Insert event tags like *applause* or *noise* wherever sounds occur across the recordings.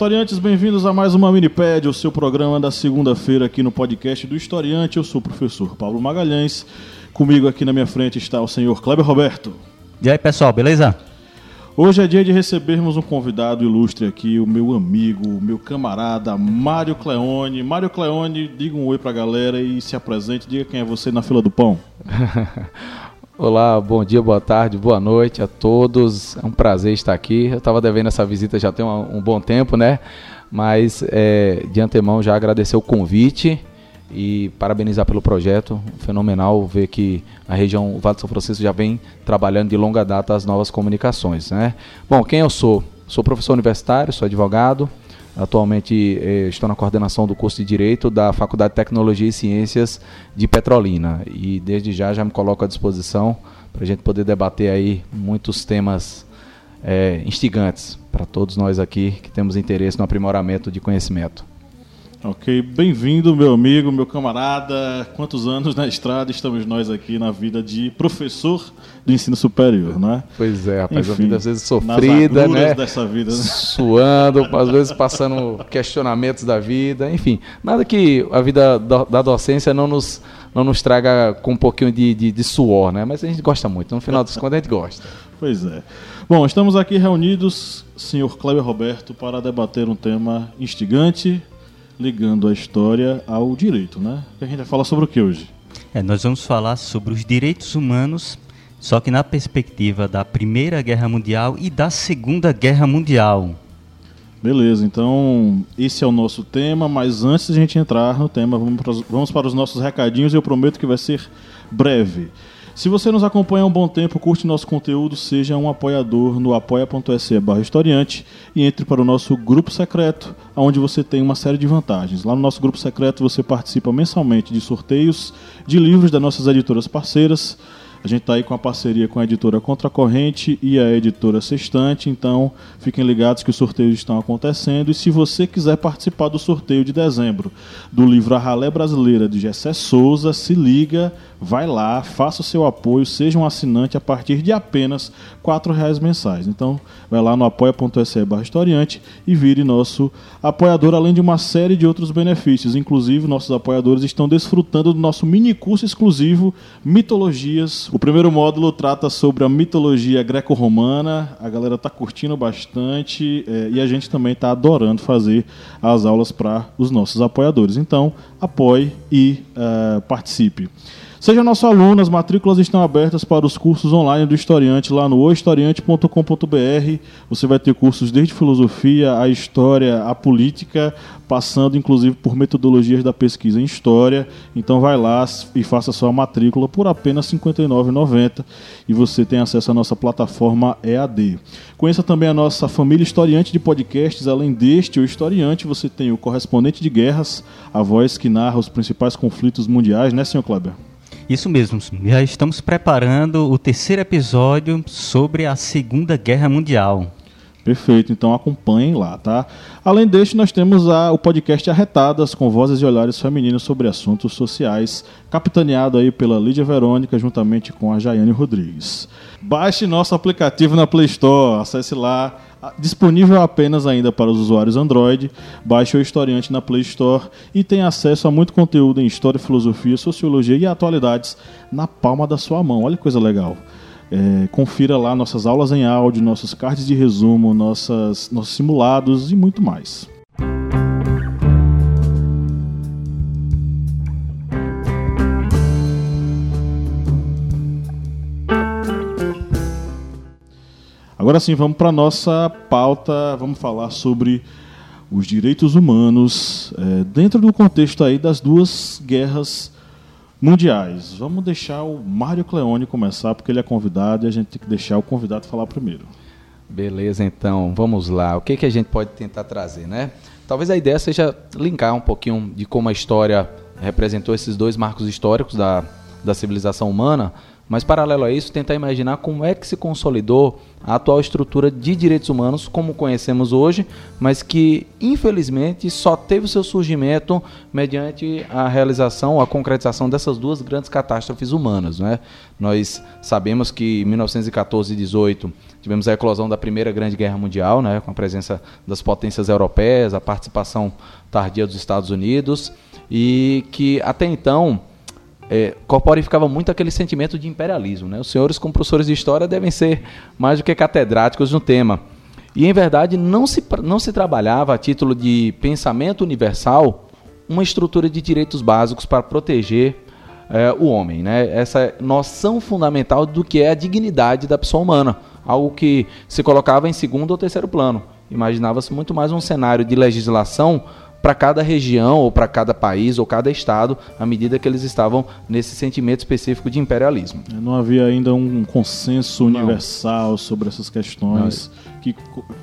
Historiantes, bem-vindos a mais uma Minipédia, o seu programa da segunda-feira aqui no podcast do Historiante. Eu sou o professor Paulo Magalhães. Comigo aqui na minha frente está o senhor Kleber Roberto. E aí, pessoal, beleza? Hoje é dia de recebermos um convidado ilustre aqui, o meu amigo, o meu camarada Mário Cleone. Mário Cleone, diga um oi pra galera e se apresente, diga quem é você na fila do pão. *laughs* Olá, bom dia, boa tarde, boa noite a todos. É um prazer estar aqui. Eu estava devendo essa visita já tem um, um bom tempo, né? Mas é, de antemão já agradecer o convite e parabenizar pelo projeto. Fenomenal ver que a região Vale do São Francisco já vem trabalhando de longa data as novas comunicações, né? Bom, quem eu sou? Sou professor universitário, sou advogado. Atualmente eh, estou na coordenação do curso de Direito da Faculdade de Tecnologia e Ciências de Petrolina e desde já já me coloco à disposição para a gente poder debater aí muitos temas eh, instigantes para todos nós aqui que temos interesse no aprimoramento de conhecimento. Ok, bem-vindo, meu amigo, meu camarada. Quantos anos na estrada estamos nós aqui na vida de professor do ensino superior, né? Pois é, rapaz, Enfim, a vida às vezes sofrida, né? dessa vida, né? Suando, às vezes passando questionamentos da vida, enfim. Nada que a vida da docência não nos, não nos traga com um pouquinho de, de, de suor, né? Mas a gente gosta muito, no final dos contos a gente gosta. Pois é. Bom, estamos aqui reunidos, senhor Kleber Roberto, para debater um tema instigante, ligando a história ao direito, né? A gente vai falar sobre o que hoje? É, nós vamos falar sobre os direitos humanos, só que na perspectiva da Primeira Guerra Mundial e da Segunda Guerra Mundial. Beleza, então esse é o nosso tema, mas antes de a gente entrar no tema, vamos para os, vamos para os nossos recadinhos e eu prometo que vai ser breve. Se você nos acompanha há um bom tempo, curte nosso conteúdo, seja um apoiador no apoia.se barra historiante e entre para o nosso grupo secreto, onde você tem uma série de vantagens. Lá no nosso grupo secreto você participa mensalmente de sorteios de livros das nossas editoras parceiras, a gente está aí com a parceria com a editora Contracorrente e a editora Sextante, então fiquem ligados que os sorteios estão acontecendo. E se você quiser participar do sorteio de dezembro do livro A Ralé Brasileira de Gessé Souza, se liga, vai lá, faça o seu apoio, seja um assinante a partir de apenas R$ reais mensais. Então vai lá no apoia.se historiante e vire nosso apoiador, além de uma série de outros benefícios. Inclusive, nossos apoiadores estão desfrutando do nosso mini curso exclusivo Mitologias. O primeiro módulo trata sobre a mitologia greco-romana. A galera tá curtindo bastante eh, e a gente também tá adorando fazer as aulas para os nossos apoiadores. Então, apoie e eh, participe. Seja nosso aluno, as matrículas estão abertas para os cursos online do Historiante lá no ohistoriante.com.br. Você vai ter cursos desde filosofia, a história, a política, passando inclusive por metodologias da pesquisa em história. Então vai lá e faça sua matrícula por apenas R$ 59,90 e você tem acesso à nossa plataforma EAD. Conheça também a nossa família historiante de podcasts. Além deste, o historiante, você tem o correspondente de guerras, a voz que narra os principais conflitos mundiais, né, senhor Kleber? Isso mesmo, já estamos preparando o terceiro episódio sobre a Segunda Guerra Mundial. Perfeito, então acompanhem lá, tá? Além deste, nós temos a- o podcast Arretadas, com vozes e olhares femininos sobre assuntos sociais, capitaneado aí pela Lídia Verônica, juntamente com a Jaiane Rodrigues. Baixe nosso aplicativo na Play Store, acesse lá, disponível apenas ainda para os usuários Android, baixe o Historiante na Play Store e tenha acesso a muito conteúdo em história, filosofia, sociologia e atualidades na palma da sua mão. Olha que coisa legal. É, confira lá nossas aulas em áudio, nossos cards de resumo, nossas, nossos simulados e muito mais. Agora sim, vamos para nossa pauta. Vamos falar sobre os direitos humanos é, dentro do contexto aí das duas guerras mundiais. Vamos deixar o Mário Cleone começar, porque ele é convidado e a gente tem que deixar o convidado falar primeiro. Beleza, então, vamos lá. O que, que a gente pode tentar trazer, né? Talvez a ideia seja linkar um pouquinho de como a história representou esses dois marcos históricos da, da civilização humana, mas paralelo a isso, tentar imaginar como é que se consolidou a atual estrutura de direitos humanos como conhecemos hoje, mas que infelizmente só teve o seu surgimento mediante a realização, a concretização dessas duas grandes catástrofes humanas. Né? Nós sabemos que em 1914 e 18 tivemos a eclosão da Primeira Grande Guerra Mundial, né, com a presença das potências europeias, a participação tardia dos Estados Unidos, e que até então é, corporificava muito aquele sentimento de imperialismo. Né? Os senhores, como professores de história, devem ser mais do que catedráticos no tema. E, em verdade, não se, não se trabalhava a título de pensamento universal uma estrutura de direitos básicos para proteger é, o homem. Né? Essa noção fundamental do que é a dignidade da pessoa humana. Algo que se colocava em segundo ou terceiro plano. Imaginava-se muito mais um cenário de legislação para cada região, ou para cada país, ou cada estado, à medida que eles estavam nesse sentimento específico de imperialismo. É, não havia ainda um consenso universal Não. sobre essas questões Não. que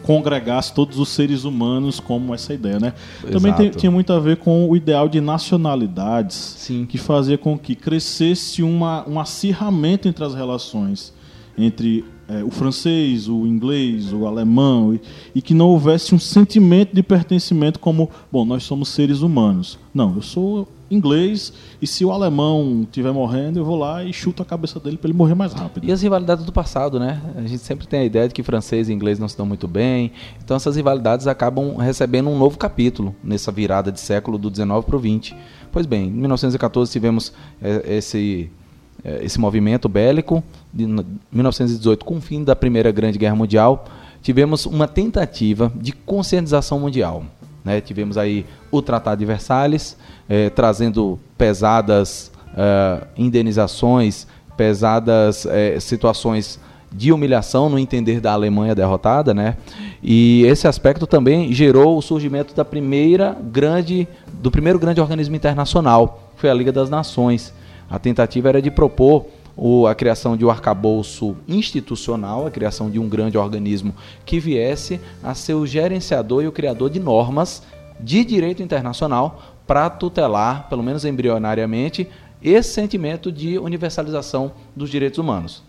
congregasse todos os seres humanos como essa ideia, né? Exato. Também tem, tinha muito a ver com o ideal de nacionalidades, Sim. que fazia com que crescesse uma, um acirramento entre as relações entre é, o francês, o inglês, o alemão, e, e, que não houvesse um sentimento de pertencimento como, bom, nós somos seres humanos. Não, eu sou inglês e se o alemão estiver morrendo, eu vou lá e chuto a cabeça dele para ele morrer mais rápido. E as rivalidades do passado, né? A gente sempre tem a ideia de que francês e inglês não se dão muito bem. Então essas rivalidades acabam recebendo um novo capítulo nessa virada de século do 19 para o 20. Pois bem, em 1914 tivemos é, esse esse movimento bélico de 1918 com o fim da Primeira Grande Guerra Mundial, tivemos uma tentativa de conscientização mundial. Né? Tivemos aí o Tratado de Versalhes, eh, trazendo pesadas eh, indenizações, pesadas situações de humilhação no entender da Alemanha derrotada, né? E esse aspecto também gerou o surgimento da primeira grande, do primeiro grande organismo internacional, que foi a Liga das Nações, a tentativa era de propor a criação de um arcabouço institucional, a criação de um grande organismo que viesse a ser o gerenciador e o criador de normas de direito internacional para tutelar, pelo menos embrionariamente, esse sentimento de universalização dos direitos humanos.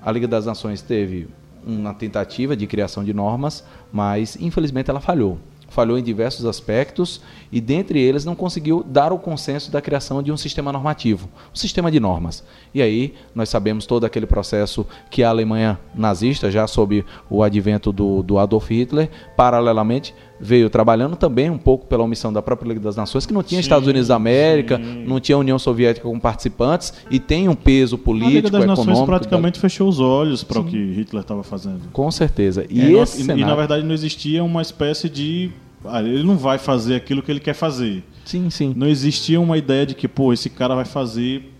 A Liga das Nações teve uma tentativa de criação de normas, mas infelizmente ela falhou falhou em diversos aspectos e, dentre eles, não conseguiu dar o consenso da criação de um sistema normativo, um sistema de normas. E aí nós sabemos todo aquele processo que a Alemanha nazista, já sob o advento do, do Adolf Hitler, paralelamente veio trabalhando também um pouco pela omissão da própria Liga das Nações, que não tinha sim, Estados Unidos da América, sim. não tinha União Soviética como participantes e tem um peso político, a Liga das econômico. Nações praticamente da... fechou os olhos para o que Hitler estava fazendo. Com certeza. E, é, esse e, cenário... e na verdade não existia uma espécie de ah, ele não vai fazer aquilo que ele quer fazer. Sim, sim. Não existia uma ideia de que, pô, esse cara vai fazer.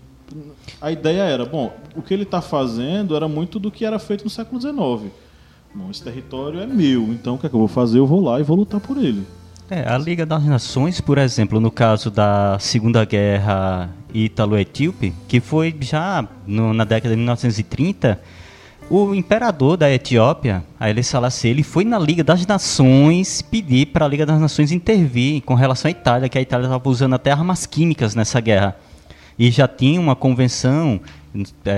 A ideia era, bom, o que ele está fazendo era muito do que era feito no século XIX. Bom, esse território é meu, então o que é que eu vou fazer? Eu vou lá e vou lutar por ele. É, a Liga das Nações, por exemplo, no caso da Segunda Guerra Ítalo-Etíope, que foi já no, na década de 1930 o imperador da Etiópia, Haile Selassie, ele foi na Liga das Nações pedir para a Liga das Nações intervir com relação à Itália, que a Itália estava usando até armas químicas nessa guerra. E já tinha uma convenção,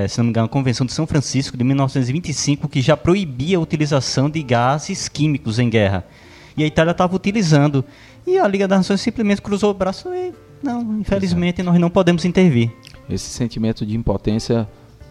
se não me engano, a Convenção de São Francisco de 1925, que já proibia a utilização de gases químicos em guerra. E a Itália estava utilizando. E a Liga das Nações simplesmente cruzou o braço e, não, infelizmente, Exato. nós não podemos intervir. Esse sentimento de impotência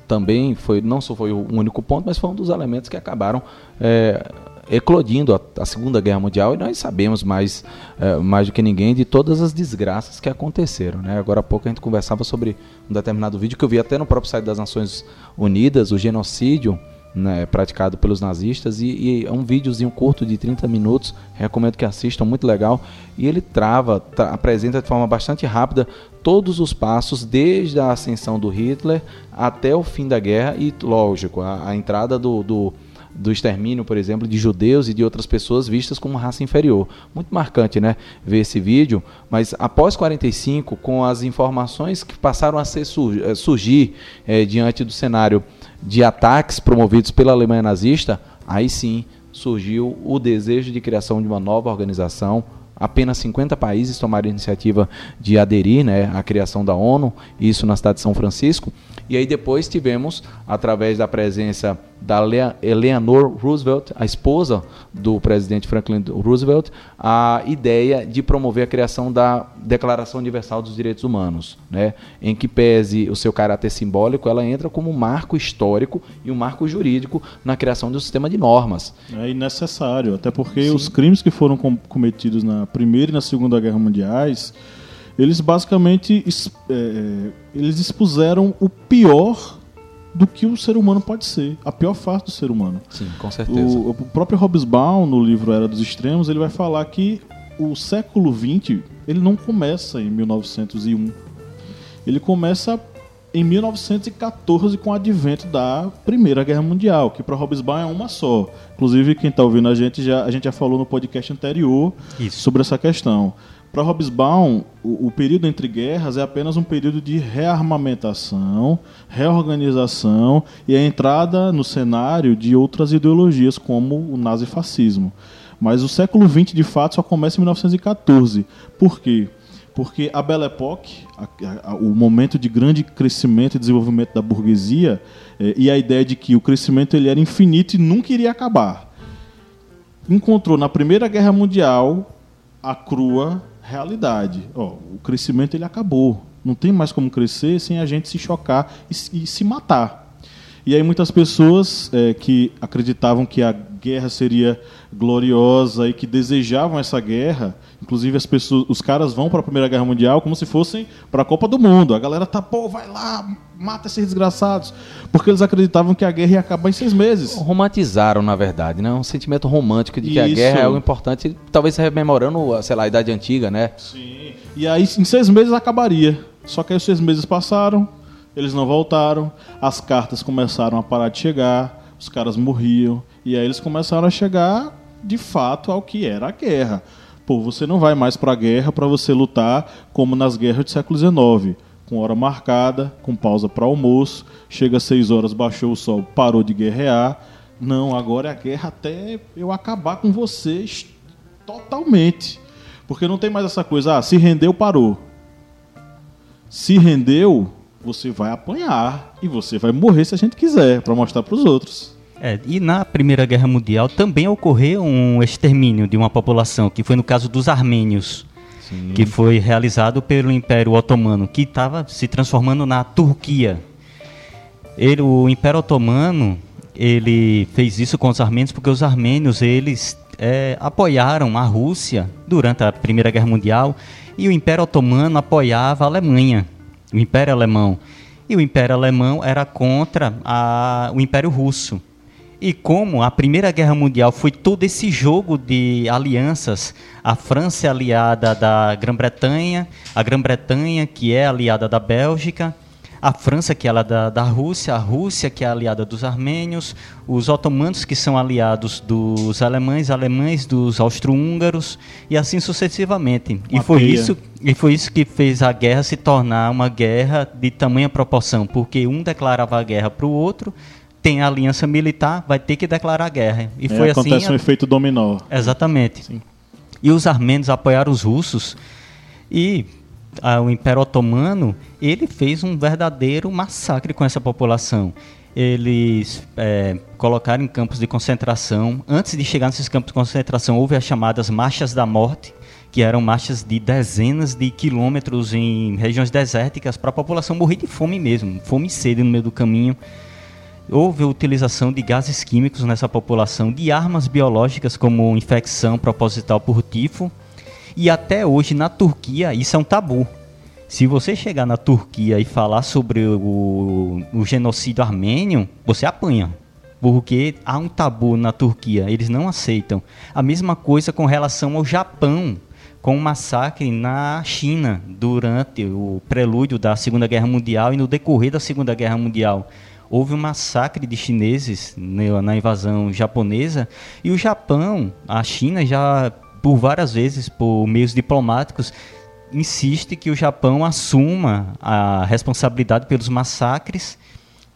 também foi não só foi o único ponto, mas foi um dos elementos que acabaram é, eclodindo a, a, Segunda Guerra Mundial e nós sabemos mais, é, mais do que ninguém de todas as desgraças que aconteceram. Né? Agora há pouco a gente conversava sobre um determinado vídeo que eu vi até no próprio site das Nações Unidas, o genocídio né, praticado pelos nazistas e, é um videozinho curto de 30 minutos, recomendo que assistam, muito legal, e ele trava, tra apresenta de forma bastante rápida todos os passos desde a ascensão do Hitler até o fim da guerra e, lógico, a, a entrada do, do, do, extermínio, por exemplo, de judeus e de outras pessoas vistas como raça inferior. Muito marcante, né, ver esse vídeo, mas após 45, com as informações que passaram a ser, eh, surgir é, diante do cenário de ataques promovidos pela Alemanha nazista, aí sim surgiu o desejo de criação de uma nova organização apenas 50 países tomaram a iniciativa de aderir né, à criação da ONU, isso na cidade de São Francisco. E aí depois tivemos, através da presença da Eleanor Roosevelt, a esposa do presidente Franklin Roosevelt, a ideia de promover a criação da Declaração Universal dos Direitos Humanos, né, em que pese o seu caráter simbólico, ela entra como um marco histórico e um marco jurídico na criação de um sistema de normas. É necessário, até porque Sim. os crimes que foram cometidos na Primeira e na Segunda Guerra Mundiais eles basicamente é, eles expuseram o pior do que o ser humano pode ser, a pior face do ser humano. Sim, com certeza. O, o próprio Hobsbawm, no livro Era dos Extremos, ele vai falar que o século XX ele não começa em 1901. Ele começa em 1914 com o advento da Primeira Guerra Mundial, que para Hobsbawm é uma só. Inclusive quem está ouvindo a gente já a gente já falou no podcast anterior Isso. sobre essa questão. Para Hobsbawm, o, o, período entre guerras é apenas um período de rearmamentação, reorganização e a entrada no cenário de outras ideologias, como o nazifascismo. Mas o século XX, de fato, só começa em 1914. Por quê? Porque a Belle Époque, a, a, o momento de grande crescimento e desenvolvimento da burguesia, é, e a ideia de que o crescimento ele era infinito e nunca iria acabar, encontrou na Primeira Guerra Mundial a crua realidade. Ó, o crescimento ele acabou. Não tem mais como crescer sem a gente se chocar e, e se matar. E aí muitas pessoas é, que acreditavam que a guerra seria gloriosa e que desejavam essa guerra, inclusive as pessoas, os caras vão para a Primeira Guerra Mundial como se fossem para a Copa do Mundo. A galera tá, pô, vai lá, mata esses desgraçados, porque eles acreditavam que a guerra ia acabar em seis meses. Romantizaram, na verdade, né? Um sentimento romântico de que Isso. a guerra é algo importante, talvez rememorando, sei lá, a idade antiga, né? Sim. E aí em seis meses acabaria. Só que aí os seis meses passaram, eles não voltaram, as cartas começaram a parar de chegar, os caras morriam, e aí eles começaram a chegar de fato ao que era a guerra. Pô, você não vai mais para a guerra para você lutar como nas guerras do século XIX, com hora marcada, com pausa para almoço, chega às seis horas, baixou o sol, parou de guerrear. Não, agora é a guerra até eu acabar com vocês totalmente. Porque não tem mais essa coisa, ah, se rendeu, parou. Se rendeu, você vai apanhar e você vai morrer se a gente quiser, para mostrar para os outros. É, e na Primeira Guerra Mundial também ocorreu um extermínio de uma população, que foi no caso dos armênios, Sim. que foi realizado pelo Império Otomano, que estava se transformando na Turquia. Ele, o Império Otomano ele fez isso com os armênios porque os armênios eles é, apoiaram a Rússia durante a Primeira Guerra Mundial e o Império Otomano apoiava a Alemanha o Império Alemão. E o Império Alemão era contra a, o Império Russo. E como a Primeira Guerra Mundial foi todo esse jogo de alianças, a França é aliada da Grã-Bretanha, a Grã-Bretanha que é aliada da Bélgica, a França, que é da, da Rússia, a Rússia, que é aliada dos armênios, os otomanos, que são aliados dos alemães, alemães dos austro-húngaros, e assim sucessivamente. e foi, isso, e foi isso que fez a guerra se tornar uma guerra de tamanha proporção, porque um declarava a guerra para o outro, tem a aliança militar, vai ter que declarar a guerra. E é, foi acontece assim. um efeito dominó. Exatamente. Sim. E os armênios apoiaram os russos e o Império Otomano, ele fez um verdadeiro massacre com essa população. Eles é, colocaram em campos de concentração. Antes de chegar nesses campos de concentração, houve as chamadas Marchas da Morte, que eram marchas de dezenas de quilômetros em regiões desérticas para a população morrer de fome mesmo, fome e sede no meio do caminho. Houve a utilização de gases químicos nessa população, de armas biológicas como infecção proposital por tifo, e até hoje na Turquia isso é um tabu. Se você chegar na Turquia e falar sobre o, o genocídio armênio, você apanha. Porque há um tabu na Turquia, eles não aceitam. A mesma coisa com relação ao Japão, com o massacre na China durante o prelúdio da Segunda Guerra Mundial e no decorrer da Segunda Guerra Mundial houve um massacre de chineses na invasão japonesa e o Japão, a China já por várias vezes, por meios diplomáticos, insiste que o Japão assuma a responsabilidade pelos massacres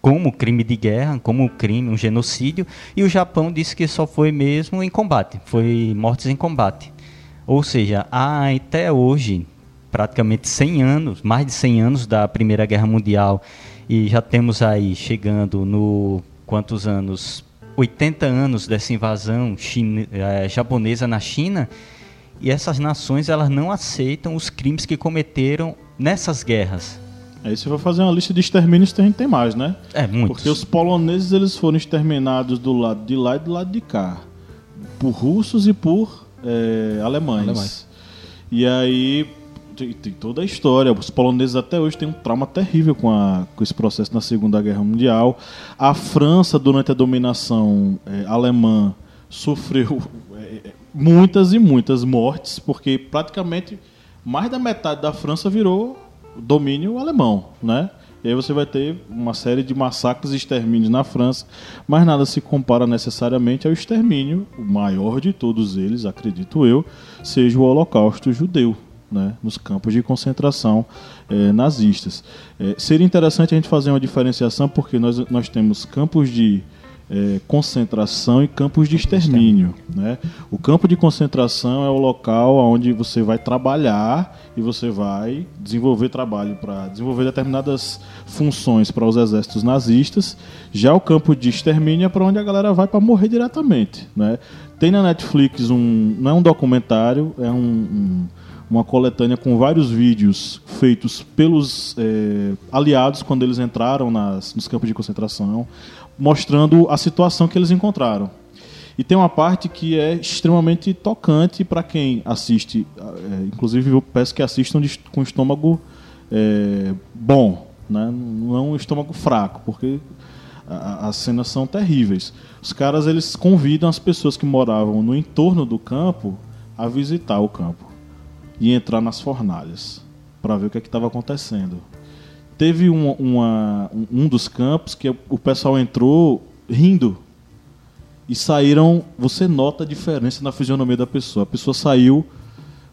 como crime de guerra, como crime, um genocídio, e o Japão disse que só foi mesmo em combate, foi mortes em combate. Ou seja, há até hoje praticamente 100 anos, mais de 100 anos da Primeira Guerra Mundial, e já temos aí chegando no quantos anos? 80 anos dessa invasão chine, é, japonesa na China, e essas nações elas não aceitam os crimes que cometeram nessas guerras. Aí se for fazer uma lista de extermínios, a gente tem mais, né? É, muitos. Porque os poloneses eles foram exterminados do lado de lá e do lado de cá. Por russos e por é, alemães. alemães. E aí tem, tem, toda a história. Os poloneses até hoje têm um trauma terrível com, a, com esse processo na Segunda Guerra Mundial. A França, durante a dominação é, alemã, sofreu é, muitas e muitas mortes, porque praticamente mais da metade da França virou domínio alemão, né? E aí você vai ter uma série de massacres e extermínios na França, mas nada se compara necessariamente ao extermínio, o maior de todos eles, acredito eu, seja o Holocausto judeu, né, nos campos de concentração eh, nazistas. Eh, seria interessante a gente fazer uma diferenciação, porque nós, nós temos campos de é, concentração e campos de extermínio. Né? O campo de concentração é o local onde você vai trabalhar e você vai desenvolver trabalho para desenvolver determinadas funções para os exércitos nazistas. Já o campo de extermínio é para onde a galera vai para morrer diretamente. Né? Tem na Netflix um. não é um documentário, é um, um uma coletânea com vários vídeos feitos pelos é, aliados quando eles entraram nas, nos campos de concentração, mostrando a situação que eles encontraram. E tem uma parte que é extremamente tocante para quem assiste. É, inclusive, eu peço que assistam de, com estômago é, bom, né? não um estômago fraco, porque as cenas são terríveis. Os caras eles convidam as pessoas que moravam no entorno do campo a visitar o campo e entrar nas fornalhas para ver o que é estava acontecendo. Teve um, uma, um dos campos que o pessoal entrou rindo e saíram. Você nota a diferença na fisionomia da pessoa. A pessoa saiu,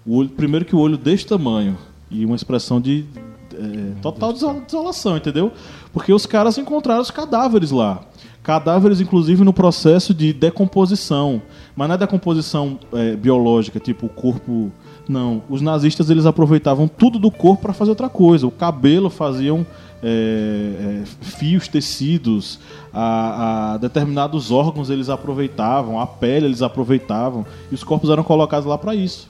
o olho, primeiro que o olho deste tamanho e uma expressão de é, total desolação, entendeu? Porque os caras encontraram os cadáveres lá. Cadáveres, inclusive, no processo de decomposição. Mas não é decomposição é, biológica, tipo o corpo não, os nazistas eles aproveitavam tudo do corpo para fazer outra coisa. O cabelo faziam é, é, fios, tecidos, a, a, determinados órgãos eles aproveitavam, a pele eles aproveitavam e os corpos eram colocados lá para isso,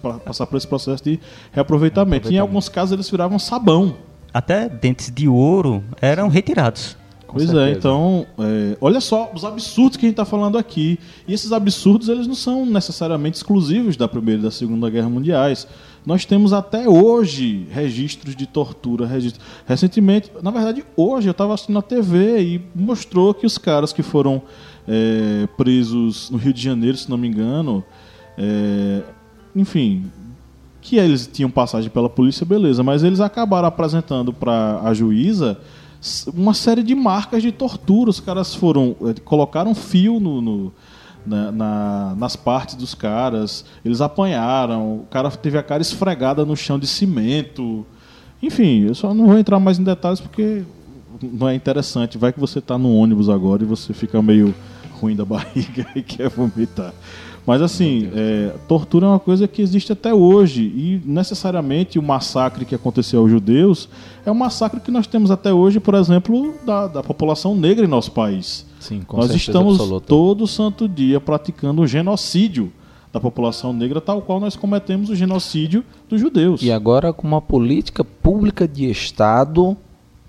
para passar por esse processo de reaproveitamento. E em alguns casos eles viravam sabão. Até dentes de ouro eram retirados. Com pois é, certeza. é, então, é, olha só os absurdos que a gente está falando aqui. E esses absurdos, eles não são necessariamente exclusivos da Primeira e da Segunda Guerra Mundiais. Nós temos até hoje registros de tortura. Registros. Recentemente, na verdade, hoje eu estava assistindo na TV e mostrou que os caras que foram é, presos no Rio de Janeiro, se não me engano, é, enfim, que eles tinham passagem pela polícia, beleza, mas eles acabaram apresentando para a juíza uma série de marcas de tortura. Os caras foram. Eh, colocaram fio no, no na, na, nas partes dos caras, eles apanharam, o cara teve a cara esfregada no chão de cimento. Enfim, eu só não vou entrar mais em detalhes porque não é interessante. Vai que você está no ônibus agora e você fica meio ruim da barriga *laughs* e quer vomitar. Mas assim, é, tortura é uma coisa que existe até hoje e necessariamente o massacre que aconteceu aos judeus é um massacre que nós temos até hoje, por exemplo, da, da população negra em nosso país. Sim, com nós estamos absoluta. todo santo dia praticando o genocídio da população negra, tal qual nós cometemos o genocídio dos judeus. E agora com uma política pública de Estado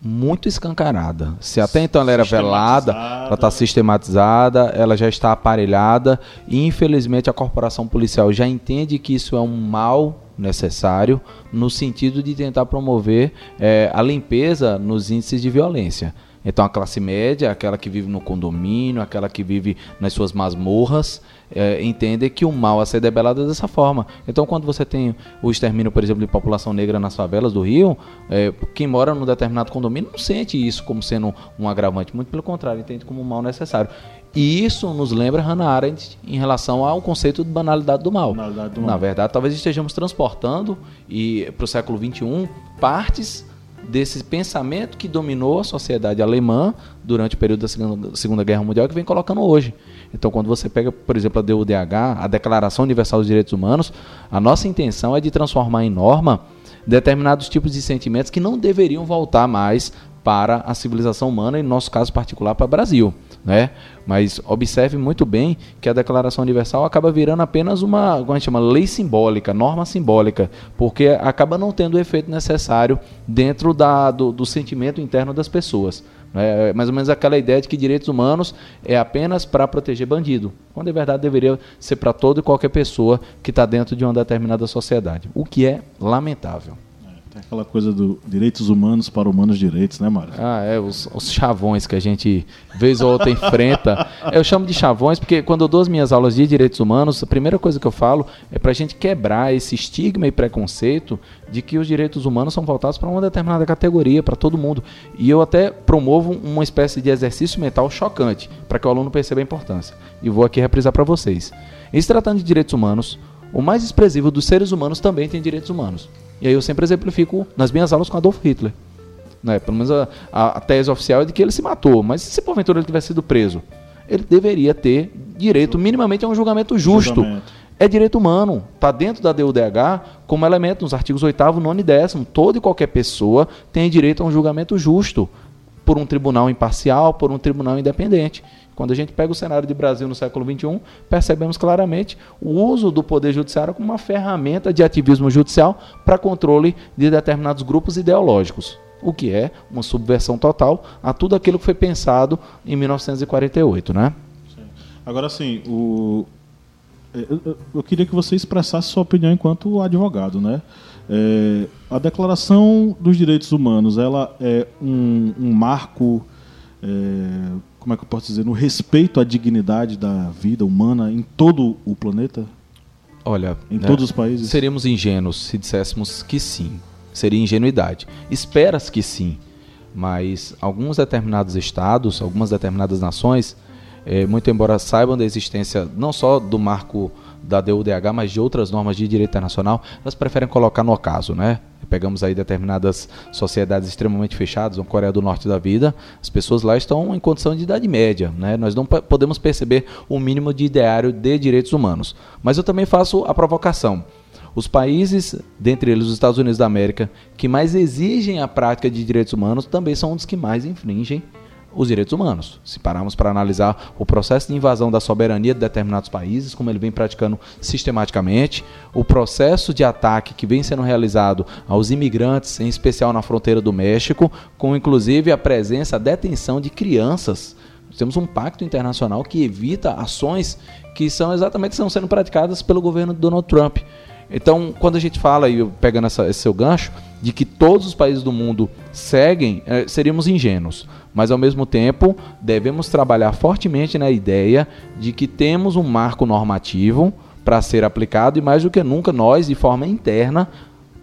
muito escancarada. Se até então ela era velada, ela está sistematizada, ela já está aparelhada e infelizmente a corporação policial já entende que isso é um mal necessário no sentido de tentar promover é, a limpeza nos índices de violência. Então a classe média, aquela que vive no condomínio, aquela que vive nas suas masmorras, é, entende que o mal a ser debelado é dessa forma. Então quando você tem o extermínio, por exemplo, de população negra nas favelas do Rio, é, quem mora num determinado condomínio não sente isso como sendo um agravante, muito pelo contrário, entende como um mal necessário. E isso nos lembra Hannah Arendt em relação ao conceito de banalidade do mal. Banalidade do mal. Na verdade, talvez estejamos transportando e para o século XXI partes desse pensamento que dominou a sociedade alemã durante o período da Segunda, Segunda Guerra Mundial que vem colocando hoje. Então, quando você pega, por exemplo, a DUDH, a Declaração Universal dos Direitos Humanos, a nossa intenção é de transformar em norma determinados tipos de sentimentos que não deveriam voltar mais para a civilização humana, e no nosso caso particular para o Brasil. Né? Mas observe muito bem que a Declaração Universal acaba virando apenas uma, como a gente chama, lei simbólica, norma simbólica, porque acaba não tendo o efeito necessário dentro da, do, do sentimento interno das pessoas. É mais ou menos aquela ideia de que direitos humanos é apenas para proteger bandido, quando em verdade deveria ser para toda e qualquer pessoa que está dentro de uma determinada sociedade, o que é lamentável. Aquela coisa do direitos humanos para humanos direitos, né, Mário? Ah, é, os, os, chavões que a gente, vez ou outra, enfrenta. Eu chamo de chavões porque quando eu dou as minhas aulas de direitos humanos, a primeira coisa que eu falo é para a gente quebrar esse estigma e preconceito de que os direitos humanos são voltados para uma determinada categoria, para todo mundo. E eu até promovo uma espécie de exercício mental chocante, para que o aluno perceba a importância. E vou aqui reprisar para vocês. Em se tratando de direitos humanos, o mais expressivo dos seres humanos também tem direitos humanos. E aí eu sempre exemplifico nas minhas aulas com Adolf Hitler. Né? Pelo menos a, a, a tese oficial é de que ele se matou. Mas se porventura ele tivesse sido preso, ele deveria ter direito minimamente a um julgamento justo. Julgamento. É direito humano, está dentro da DUDH como elemento nos artigos 8 9 e 10 Toda e qualquer pessoa tem direito a um julgamento justo por um tribunal imparcial, por um tribunal independente. Quando a gente pega o cenário de Brasil no século XXI, percebemos claramente o uso do poder judiciário como uma ferramenta de ativismo judicial para controle de determinados grupos ideológicos, o que é uma subversão total a tudo aquilo que foi pensado em 1948, né? Agora sim, o... eu queria que você expressasse sua opinião enquanto advogado, né? É, a Declaração dos Direitos Humanos, ela é um, um marco é, como é que eu posso dizer, no respeito à dignidade da vida humana em todo o planeta? Olha, em né, todos os países? Seríamos ingênuos se disséssemos que sim. Seria ingenuidade. Esperas que sim, mas alguns determinados estados, algumas determinadas nações, é, muito embora saibam da existência não só do marco da DUDH, mas de outras normas de direito internacional, elas preferem colocar no acaso, né? Pegamos aí determinadas sociedades extremamente fechadas, uma Coreia do Norte da vida, as pessoas lá estão em condição de idade média, né? Nós não podemos perceber o mínimo de ideário de direitos humanos. Mas eu também faço a provocação. Os países, dentre eles os Estados Unidos da América, que mais exigem a prática de direitos humanos, também são um dos que mais infringem os direitos humanos. Se pararmos para analisar o processo de invasão da soberania de determinados países, como ele vem praticando sistematicamente, o processo de ataque que vem sendo realizado aos imigrantes, em especial na fronteira do México, com inclusive a presença, a detenção de crianças. temos um pacto internacional que evita ações que são exatamente estão sendo praticadas pelo governo de Donald Trump. Então, quando a gente fala, e pegando essa, esse seu gancho, de que todos os países do mundo seguem, é, seríamos ingênuos. Mas, ao mesmo tempo, devemos trabalhar fortemente na ideia de que temos um marco normativo para ser aplicado e, mais do que nunca, nós, de forma interna,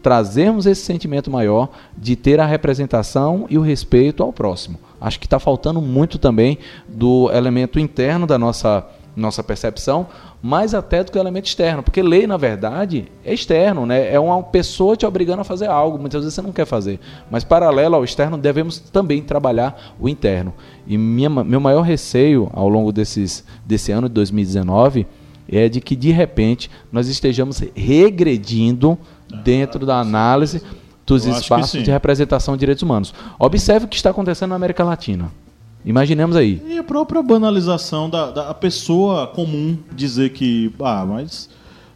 trazermos esse sentimento maior de ter a representação e o respeito ao próximo. Acho que está faltando muito também do elemento interno da nossa nossa percepção, mais até do que o elemento externo, porque lei, na verdade, é externo, né? É uma pessoa te obrigando a fazer algo, muitas vezes você não quer fazer. Mas paralelo ao externo, devemos também trabalhar o interno. E minha, meu maior receio ao longo desses, desse ano de 2019 é de que de repente nós estejamos regredindo dentro da análise dos espaços de representação de direitos humanos. Observe o que está acontecendo na América Latina. Imaginemos aí. E a própria banalização da, da pessoa comum dizer que, ah, mas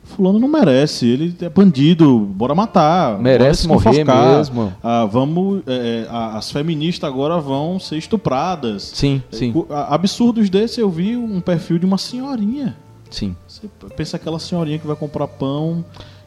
fulano não merece, ele é bandido, bora matar. Merece bora morrer mesmo. Ah, vamos, é, é as feministas agora vão ser estupradas. Sim, sim. Absurdos desse eu vi um perfil de uma senhorinha. Sim. Você pensa aquela senhorinha que vai comprar pão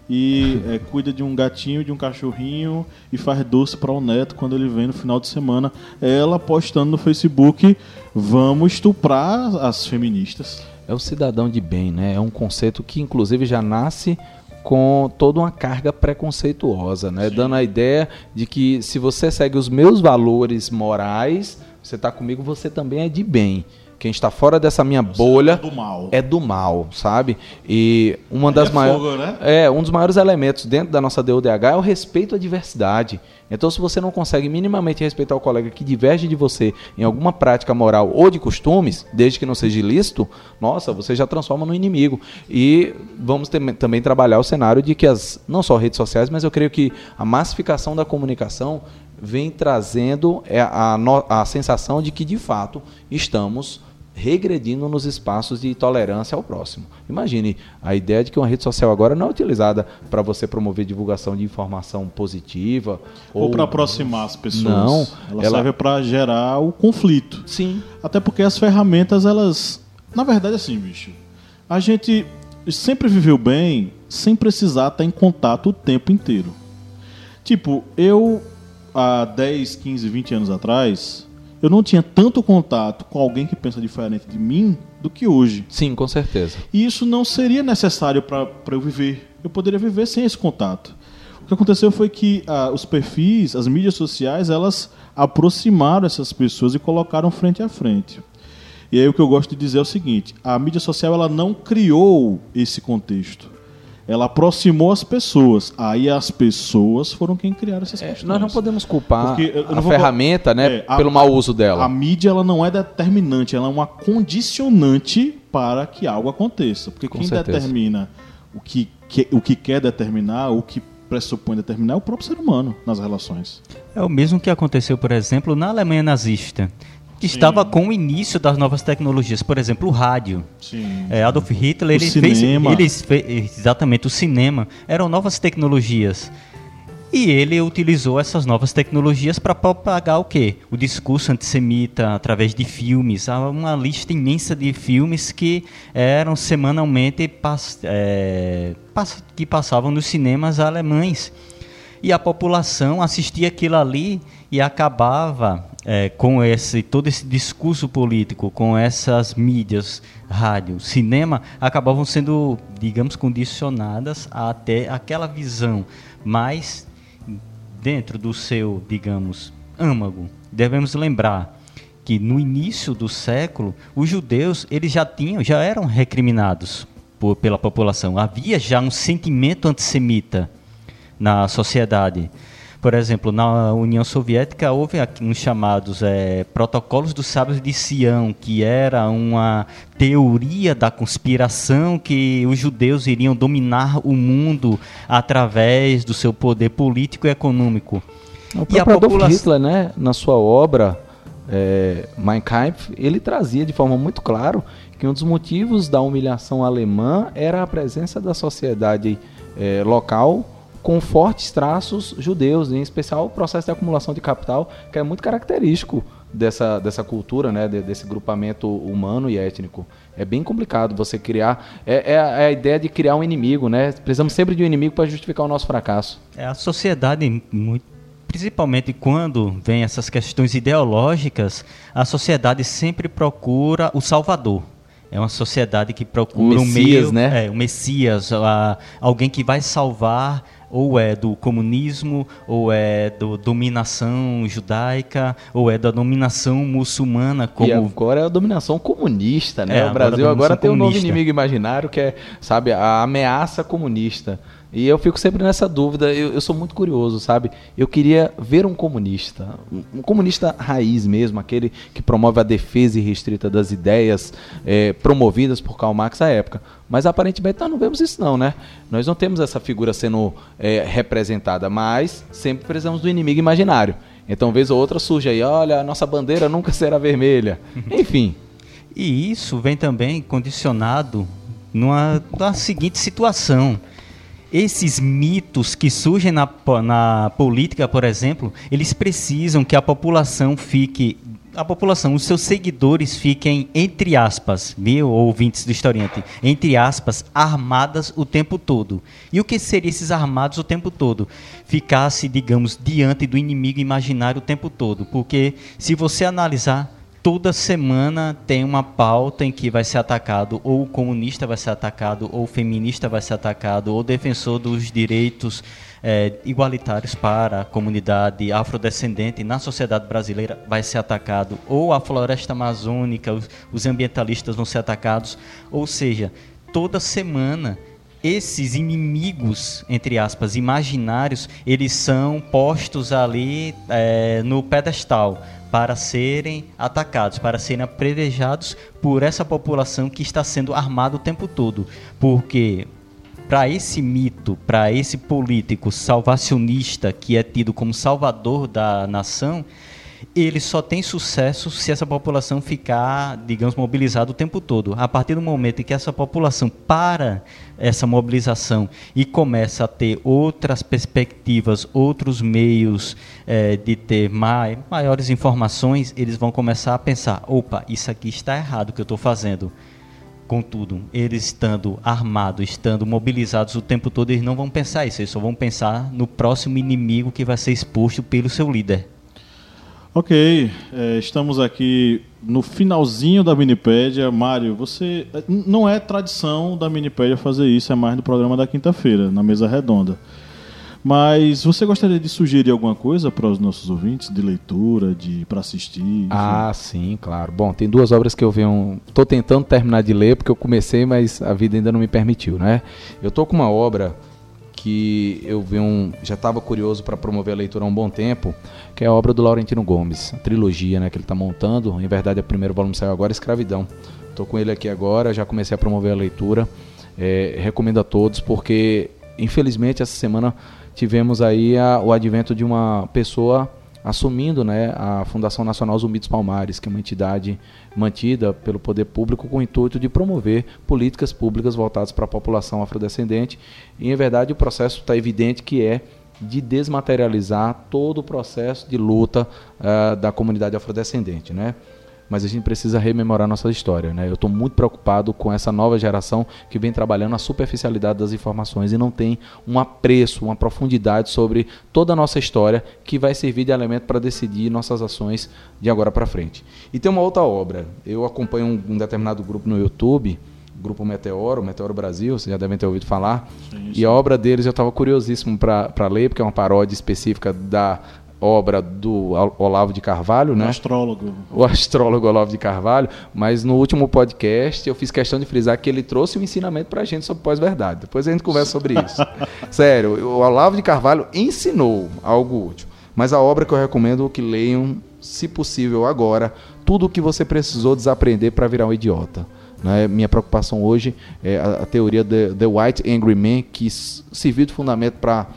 e é, cuida de um gatinho, de um cachorrinho e faz doce para o neto quando ele vem no final de semana. Ela postando no Facebook: vamos estuprar as feministas. É o cidadão de bem, né? É um conceito que inclusive já nasce com toda uma carga preconceituosa, né? Sim. Dando a ideia de que se você segue os meus valores morais, você está comigo, você também é de bem. Quem está fora dessa minha bolha É do mal. é do mal, sabe? E uma das é maiores fogo, né? é um dos maiores elementos dentro da nossa DUDH é o respeito à diversidade. Então, se você não consegue minimamente respeitar o colega que diverge de você em alguma prática moral ou de costumes, desde que não seja ilícito, nossa, você já transforma no inimigo. E vamos tem- também trabalhar o cenário de que as não só redes sociais, mas eu creio que a massificação da comunicação vem trazendo é, a, no- a sensação de que de fato estamos regredindo nos espaços de tolerância ao próximo. Imagine a ideia de que uma rede social agora não é utilizada para você promover divulgação de informação positiva Ou, para aproximar as pessoas. Não, ela, ela- serve para gerar o conflito. Sim, Até porque as ferramentas, elas. Na verdade, assim, bicho. A gente sempre viveu bem sem precisar estar em contato o tempo inteiro. Tipo, eu, há 10, 15, 20 anos atrás, eu não tinha tanto contato com alguém que pensa diferente de mim do que hoje. sim, com certeza. E isso não seria necessário para eu viver. Eu poderia viver sem esse contato. O que aconteceu foi que ah, os perfis, as mídias sociais, elas aproximaram essas pessoas e colocaram frente a frente. E aí o que eu gosto de dizer é o seguinte: a mídia social ela não criou esse contexto. Ela aproximou as pessoas. Aí as pessoas foram quem criaram essas É, questões. nós não podemos culpar Porque a não ferramenta né, É, a- pelo mau uso dela. A mídia ela não é determinante, ela é uma condicionante para que algo aconteça. Porque Com quem certeza. determina o que, que- o que quer determinar, o que pressupõe determinar, é o próprio ser humano nas relações. É o mesmo que aconteceu, por exemplo, na Alemanha nazista, que Sim. estava com o início das novas tecnologias, por exemplo, o rádio. Sim. É, Adolf Hitler, O ele fez, cinema. ele fez exatamente o cinema, eram novas tecnologias. E ele utilizou essas novas tecnologias para propagar o quê? O discurso antissemita através de filmes. Há uma lista imensa de filmes que eram semanalmente pass- é, pass- que passavam nos cinemas alemães. E a população assistia aquilo ali e acabava é, com esse todo esse discurso político, com essas mídias, rádio, cinema, acabavam sendo, digamos, condicionadas a ter aquela visão mais dentro do seu, digamos, âmago. Devemos lembrar que no início do século, os judeus eles já tinham, já eram recriminados por, pela população. Havia já um sentimento antissemita na sociedade. Por exemplo, na União Soviética houve uns chamados eh, protocolos dos sábios de Sião, que era uma teoria da conspiração que os judeus iriam dominar o mundo através do seu poder político e econômico. O E a população- Hitler, né, na sua obra é, Mein Kampf, ele trazia de forma muito clara que um dos motivos da humilhação alemã era a presença da sociedade é, local com fortes traços judeus, em especial o processo de acumulação de capital, que é muito característico dessa, dessa cultura, né, de- desse grupamento humano e étnico. É bem complicado você criar. É, é a, é a ideia de criar um inimigo, né? Precisamos sempre de um inimigo para justificar o nosso fracasso. É a sociedade, muito, principalmente quando vem essas questões ideológicas, a sociedade sempre procura o Salvador. É uma sociedade que procura O um Messias, meio, né? é, o Messias, a- alguém que vai salvar ou é do comunismo, ou é da dominação judaica, ou é da dominação muçulmana, como E agora é a dominação comunista, né? É, o agora a Brasil agora dominação tem um novo comunista. inimigo imaginário que é, sabe, a ameaça comunista. E eu fico sempre nessa dúvida, eu, eu sou muito curioso, sabe? Eu queria ver um comunista, um, comunista raiz mesmo, aquele que promove a defesa irrestrita das ideias eh, promovidas por Karl Marx à época. Mas aparentemente nós não vemos isso não, né? Nós não temos essa figura sendo eh, representada, mas sempre precisamos do inimigo imaginário. Então, vez ou outra surge aí, olha, a nossa bandeira nunca será vermelha. *laughs* Enfim, E isso vem também condicionado numa, numa seguinte situação. Esses mitos que surgem na, na política, por exemplo, eles precisam que a população fique. A população, os seus seguidores fiquem, entre aspas, viu, ouvintes do historiante, entre aspas, armadas o tempo todo. E o que seriam esses armados o tempo todo? Ficasse, digamos, diante do inimigo imaginário o tempo todo. Porque se você analisar, toda semana tem uma pauta em que vai ser atacado ou o comunista vai ser atacado, ou o feminista vai ser atacado, ou o defensor dos direitos é, igualitários para a comunidade afrodescendente na sociedade brasileira vai ser atacado, ou a floresta amazônica, os, os ambientalistas vão ser atacados, ou seja, toda semana esses inimigos, entre aspas, imaginários, eles são postos ali é, no pedestal para serem atacados, para serem apredejados por essa população que está sendo armada o tempo todo. Porque para esse mito, para esse político salvacionista que é tido como salvador da nação, ele só tem sucesso se essa população ficar, digamos, mobilizada o tempo todo. A partir do momento em que essa população para essa mobilização e começa a ter outras perspectivas, outros meios é, de ter mai, maiores informações, eles vão começar a pensar: opa, isso aqui está errado que eu estou fazendo. Contudo, eles estando armados, estando mobilizados o tempo todo, eles não vão pensar isso, eles só vão pensar no próximo inimigo que vai ser exposto pelo seu líder. Ok, é, estamos aqui no finalzinho da Minipédia. Mário, você. Não é tradição da Minipédia fazer isso, é mais no programa da quinta-feira, na mesa redonda. Mas você gostaria de sugerir alguma coisa para os nossos ouvintes de leitura, de para assistir? Enfim? Ah, sim, claro. Bom, tem duas obras que eu venho, tô tentando terminar de ler porque eu comecei, mas a vida ainda não me permitiu, né? Eu tô com uma obra que eu vi um, já estava curioso para promover a leitura há um bom tempo, que é a obra do Laurentino Gomes, a trilogia né, que ele está montando. Em verdade, o primeiro volume saiu agora, Escravidão. Estou com ele aqui agora, já comecei a promover a leitura. É, recomendo a todos, porque infelizmente essa semana tivemos aí a, o advento de uma pessoa assumindo né, a Fundação Nacional Zumbi dos Palmares, que é uma entidade mantida pelo poder público com o intuito de promover políticas públicas voltadas para a população afrodescendente. E, em verdade, o processo está evidente que é de desmaterializar todo o processo de luta uh, da comunidade afrodescendente. Né? Mas a gente precisa rememorar nossa história. Né? Eu estou muito preocupado com essa nova geração que vem trabalhando a superficialidade das informações e não tem um apreço, uma profundidade sobre toda a nossa história que vai servir de elemento para decidir nossas ações de agora para frente. E tem uma outra obra. Eu acompanho um, um determinado grupo no YouTube grupo Meteoro, Meteoro Brasil, vocês já devem ter ouvido falar. Sim, sim. E a obra deles eu estava curiosíssimo para ler, porque é uma paródia específica da obra do Olavo de Carvalho, né? O astrólogo. O astrólogo Olavo de Carvalho, mas no último podcast eu fiz questão de frisar que ele trouxe um ensinamento para a gente sobre pós-verdade. Depois a gente conversa sobre isso. *laughs* Sério, o Olavo de Carvalho ensinou algo útil. Mas a obra que eu recomendo que leiam, se possível agora, tudo o que você precisou desaprender para virar um idiota. Né? Minha preocupação hoje é a, a teoria The, The White Angry Man, que serviu de fundamento para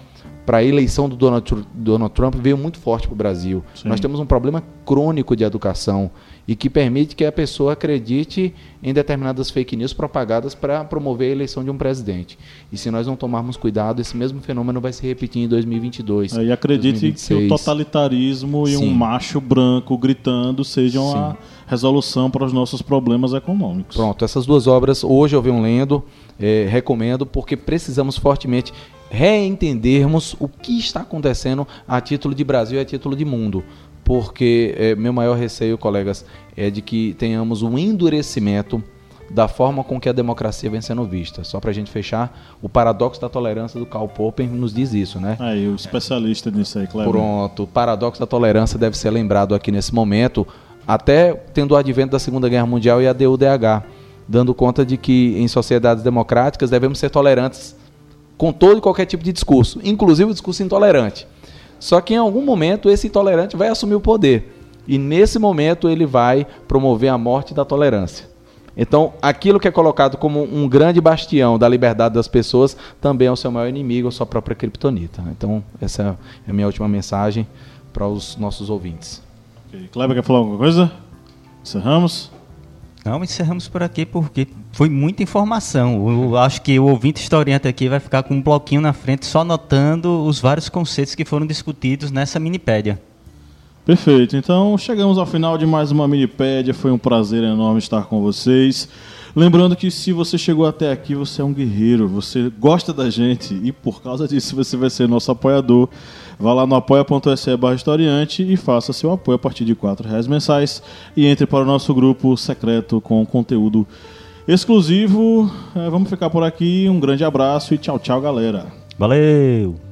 para a eleição do Donald, Donald, Trump veio muito forte para o Brasil. Sim. Nós temos um problema crônico de educação e que permite que a pessoa acredite em determinadas fake news propagadas para promover a eleição de um presidente. E se nós não tomarmos cuidado, esse mesmo fenômeno vai se repetir em 2022. E acredite 2026. que o totalitarismo e Sim. um macho branco gritando sejam Sim. a resolução para os nossos problemas econômicos. Pronto, essas duas obras hoje eu venho lendo, é, recomendo, porque precisamos fortemente reentendermos o que está acontecendo a título de Brasil e a título de mundo. Porque é, meu maior receio, colegas, é de que tenhamos um endurecimento da forma com que a democracia vem sendo vista. Só para a gente fechar, o paradoxo da tolerância do Karl Popper nos diz isso, né? Aí, o especialista nisso aí, claro. Pronto, o paradoxo da tolerância deve ser lembrado aqui nesse momento, até tendo o advento da Segunda Guerra Mundial e a DUDH, dando conta de que em sociedades democráticas devemos ser tolerantes com todo e qualquer tipo de discurso, inclusive o discurso intolerante. Só que em algum momento esse intolerante vai assumir o poder. E nesse momento ele vai promover a morte da tolerância. Então, aquilo que é colocado como um grande bastião da liberdade das pessoas também é o seu maior inimigo, a sua própria criptonita. Então, essa é a minha última mensagem para os nossos ouvintes. Okay. Kleber, quer falar alguma coisa? Encerramos? Não, encerramos por aqui porque foi muita informação. Eu acho que o ouvinte historiante aqui vai ficar com um bloquinho na frente só anotando os vários conceitos que foram discutidos nessa minipédia. Perfeito. Então chegamos ao final de mais uma minipédia. Foi um prazer enorme estar com vocês. Lembrando que se você chegou até aqui, você é um guerreiro, você gosta da gente e por causa disso você vai ser nosso apoiador. Vá lá no apoia.se barra historiante e faça seu apoio a partir de R$ reais mensais e entre para o nosso grupo secreto com conteúdo exclusivo. É, vamos ficar por aqui. Um grande abraço e tchau, tchau, galera. Valeu!